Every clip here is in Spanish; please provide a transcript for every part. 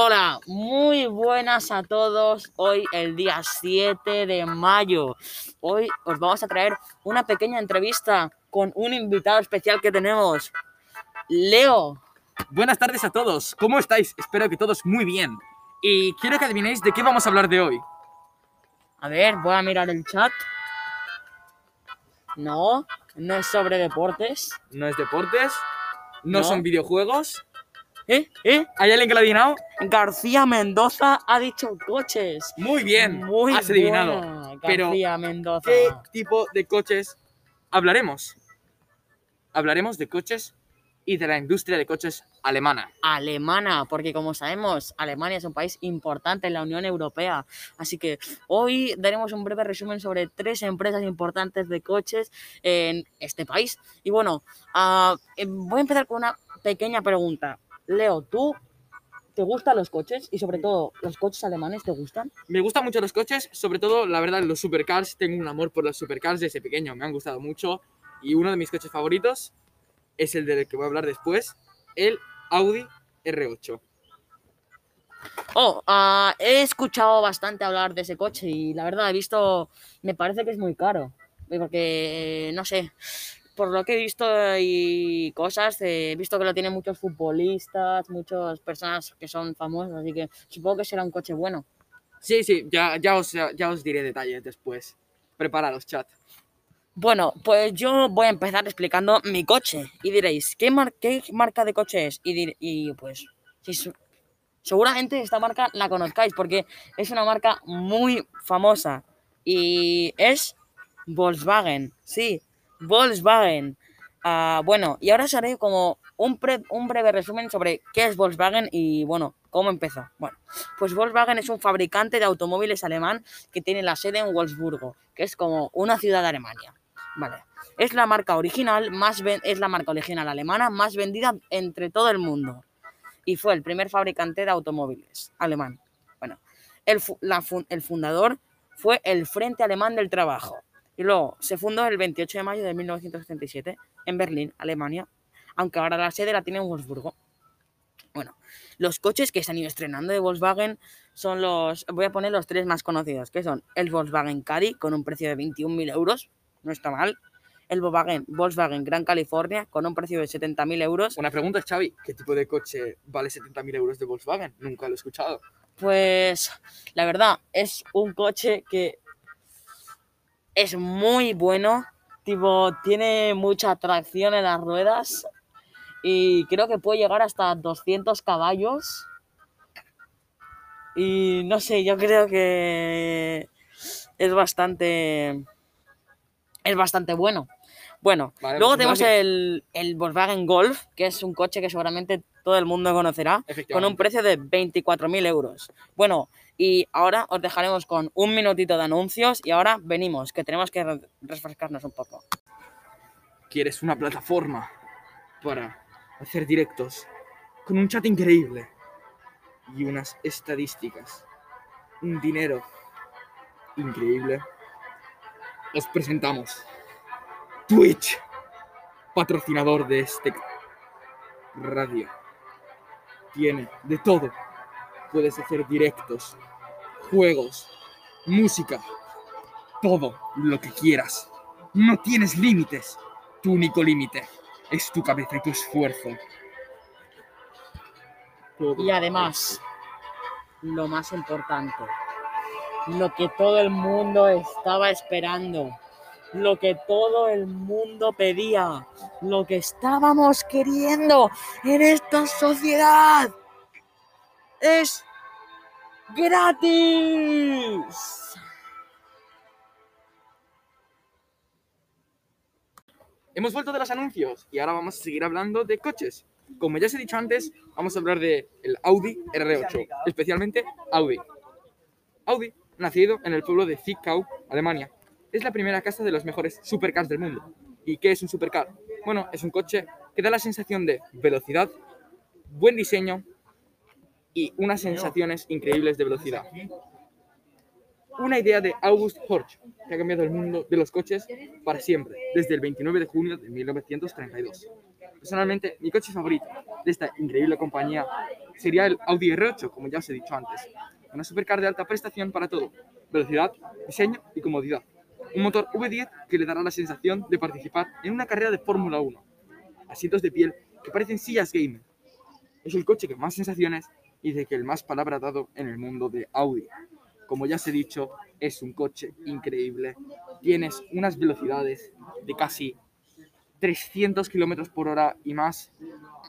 Hola, muy buenas a todos. Hoy el día 7 de mayo. Hoy os vamos a traer una pequeña entrevista con un invitado especial que tenemos. Leo. Buenas tardes a todos. ¿Cómo estáis? Espero que todos muy bien. Y quiero que adivinéis de qué vamos a hablar de hoy. A ver, voy a mirar el chat. No, no es sobre deportes. No es deportes, no, No. son videojuegos. ¿Eh? ¿Eh? ¿Hay alguien que lo ha adivinado? García Mendoza ha dicho coches. Muy bien, Muy has adivinado. buena, Pero, García Mendoza. ¿Qué tipo de coches hablaremos? Hablaremos de coches y de la industria de coches alemana. alemana, porque como sabemos, Alemania es un país importante en la Unión Europea. Así que hoy daremos un breve resumen sobre tres empresas importantes de coches en este país. Y bueno, ah, eh, voy a empezar con una pequeña pregunta. Leo, ¿tú te gustan los coches? Y sobre todo, ¿los coches alemanes te gustan? Me gustan mucho los coches, sobre todo, la verdad, los supercars. Tengo un amor por los supercars desde pequeño, me han gustado mucho. Y uno de mis coches favoritos es el del que voy a hablar después, el Audi R8. Oh, ah, he escuchado bastante hablar de ese coche y la verdad he visto, me parece que es muy caro, porque no sé, por lo que he visto y cosas, eh, he visto que lo tienen muchos futbolistas, muchas personas que son famosas, así que supongo que será un coche bueno. Sí, sí, ya, ya, os, ya os diré detalles después. Preparados, chat. Bueno, pues yo voy a empezar explicando mi coche y diréis, ¿qué, mar- qué marca de coche es? Y, dir- y pues, su- seguramente esta marca la conozcáis porque es una marca muy famosa y es Volkswagen, sí, Volkswagen. Ah, bueno, y ahora os haré como un, pre- un breve resumen sobre qué es Volkswagen y bueno, cómo empezó. Bueno, pues Volkswagen es un fabricante de automóviles alemán que tiene la sede en Wolfsburgo, que es como una ciudad de Alemania. Vale. Es la marca original más es la marca original alemana más vendida entre todo el mundo y fue el primer fabricante de automóviles alemán. Bueno, el, el fundador fue el Frente Alemán del Trabajo y luego se fundó el 28 de mayo de 1977 en Berlín, Alemania, aunque ahora la sede la tiene en Wolfsburgo. Bueno, los coches que se han ido estrenando de Volkswagen son los, voy a poner los tres más conocidos, que son el Volkswagen Caddy con un precio de 21.000 euros, no está mal, el Volkswagen, Volkswagen Gran California con un precio de 70.000 euros, Una pregunta, Xavi. ¿Qué tipo de coche vale 70.000 euros de Volkswagen? Nunca lo he escuchado. Pues la verdad es un coche que es muy bueno, tipo tiene mucha tracción en las ruedas y creo que puede llegar hasta 200 caballos. Y no sé, yo creo que es bastante es bastante bueno. Bueno, Vale, luego pues tenemos el, el Volkswagen Golf, que es un coche que seguramente todo el mundo conocerá con un precio de 24.000 euros. Bueno, y ahora os dejaremos con un minutito de anuncios y ahora venimos, que tenemos que re- refrescarnos un poco. ¿Quieres una plataforma para hacer directos con un chat increíble y unas estadísticas, un dinero increíble? Os presentamos Twitch, patrocinador de este radio. Tiene de todo. Puedes hacer directos, juegos, música, todo lo que quieras. No tienes límites. Tu único límite es tu cabeza y tu esfuerzo. Todo. Y además, lo más importante, lo que todo el mundo estaba esperando, lo que todo el mundo pedía, lo que estábamos queriendo en esta sociedad, es gratis. Hemos vuelto de los anuncios y ahora vamos a seguir hablando de coches. Como ya os he dicho antes, vamos a hablar del Audi R8, especialmente Audi. Audi, nacido en el pueblo de Zwickau, Alemania, es la primera casa de los mejores supercars del mundo. ¿Y qué es un supercar? Bueno, es un coche que da la sensación de velocidad, buen diseño y unas sensaciones increíbles de velocidad. Una idea de August Horch, que ha cambiado el mundo de los coches para siempre, desde el 29 de junio de 1932. Personalmente, mi coche favorito de esta increíble compañía sería el Audi R8, como ya os he dicho antes. Una supercar de alta prestación para todo, velocidad, diseño y comodidad. Un motor V10 que le dará la sensación de participar en una carrera de Fórmula 1. Asientos de piel que parecen sillas gamer. Es el coche que más sensaciones y de que el más palabra dado en el mundo de Audi. Como ya os he dicho, es un coche increíble. Tienes unas velocidades de casi 300 kilómetros por hora y más,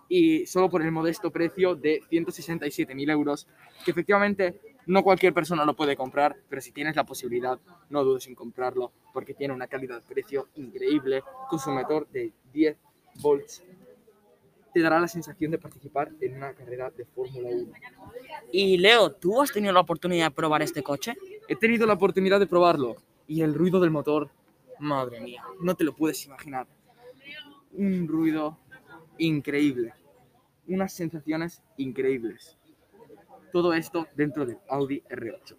y solo por el modesto precio de 167.000 euros, que efectivamente no cualquier persona lo puede comprar, pero si tienes la posibilidad, no dudes en comprarlo, porque tiene una calidad-precio increíble, con su motor de 10 volts te dará la sensación de participar en una carrera de Fórmula 1. Y Leo, ¿tú has tenido la oportunidad de probar este coche? He tenido la oportunidad de probarlo y el ruido del motor, madre mía, no te lo puedes imaginar. Un ruido increíble, unas sensaciones increíbles. Todo esto dentro del Audi R8.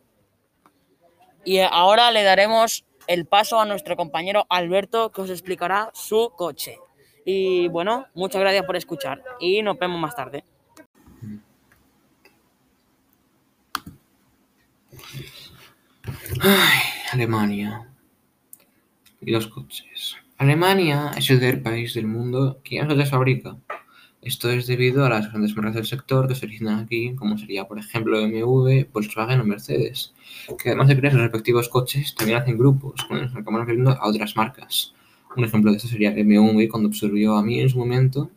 Y ahora le daremos el paso a nuestro compañero Alberto que os explicará su coche. Y bueno, muchas gracias por escuchar y nos vemos más tarde. Ay, Alemania. Y los coches. Alemania es el tercer país del mundo que más coches fabrica. Esto es debido a las grandes marcas del sector que se originan aquí, como sería, por ejemplo, BMW, Volkswagen o Mercedes, que además de crear sus respectivos coches, también hacen grupos, con los que acabamos refiriendo a otras marcas. Un ejemplo de esto sería BMW cuando absorbió a Mini en su momento,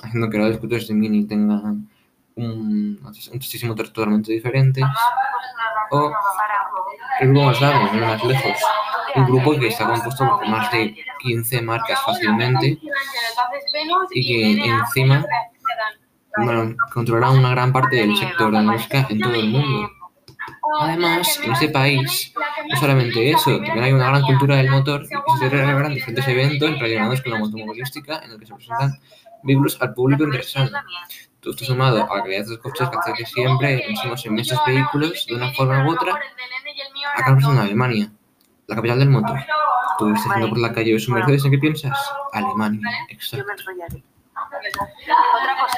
haciendo que los scooters de Mini tengan un, un motor totalmente diferentes. O el grupo más largo, no más lejos, un grupo que está compuesto por más de 15 marcas fácilmente y que encima bueno, controla una gran parte del sector de la música en todo el mundo. Además, en este país, no solamente eso, también hay una gran cultura del motor y se celebran diferentes eventos relacionados con la automovilística en el que se presentan vehículos al público interesado. Todo esto sumado a la calidad de los coches que hace que siempre pensemos en estos vehículos de una forma u otra, acabamos en Alemania, la capital del motor. Tú estás yendo por la calle y ves un Mercedes, ¿en qué piensas? Alemania, exacto.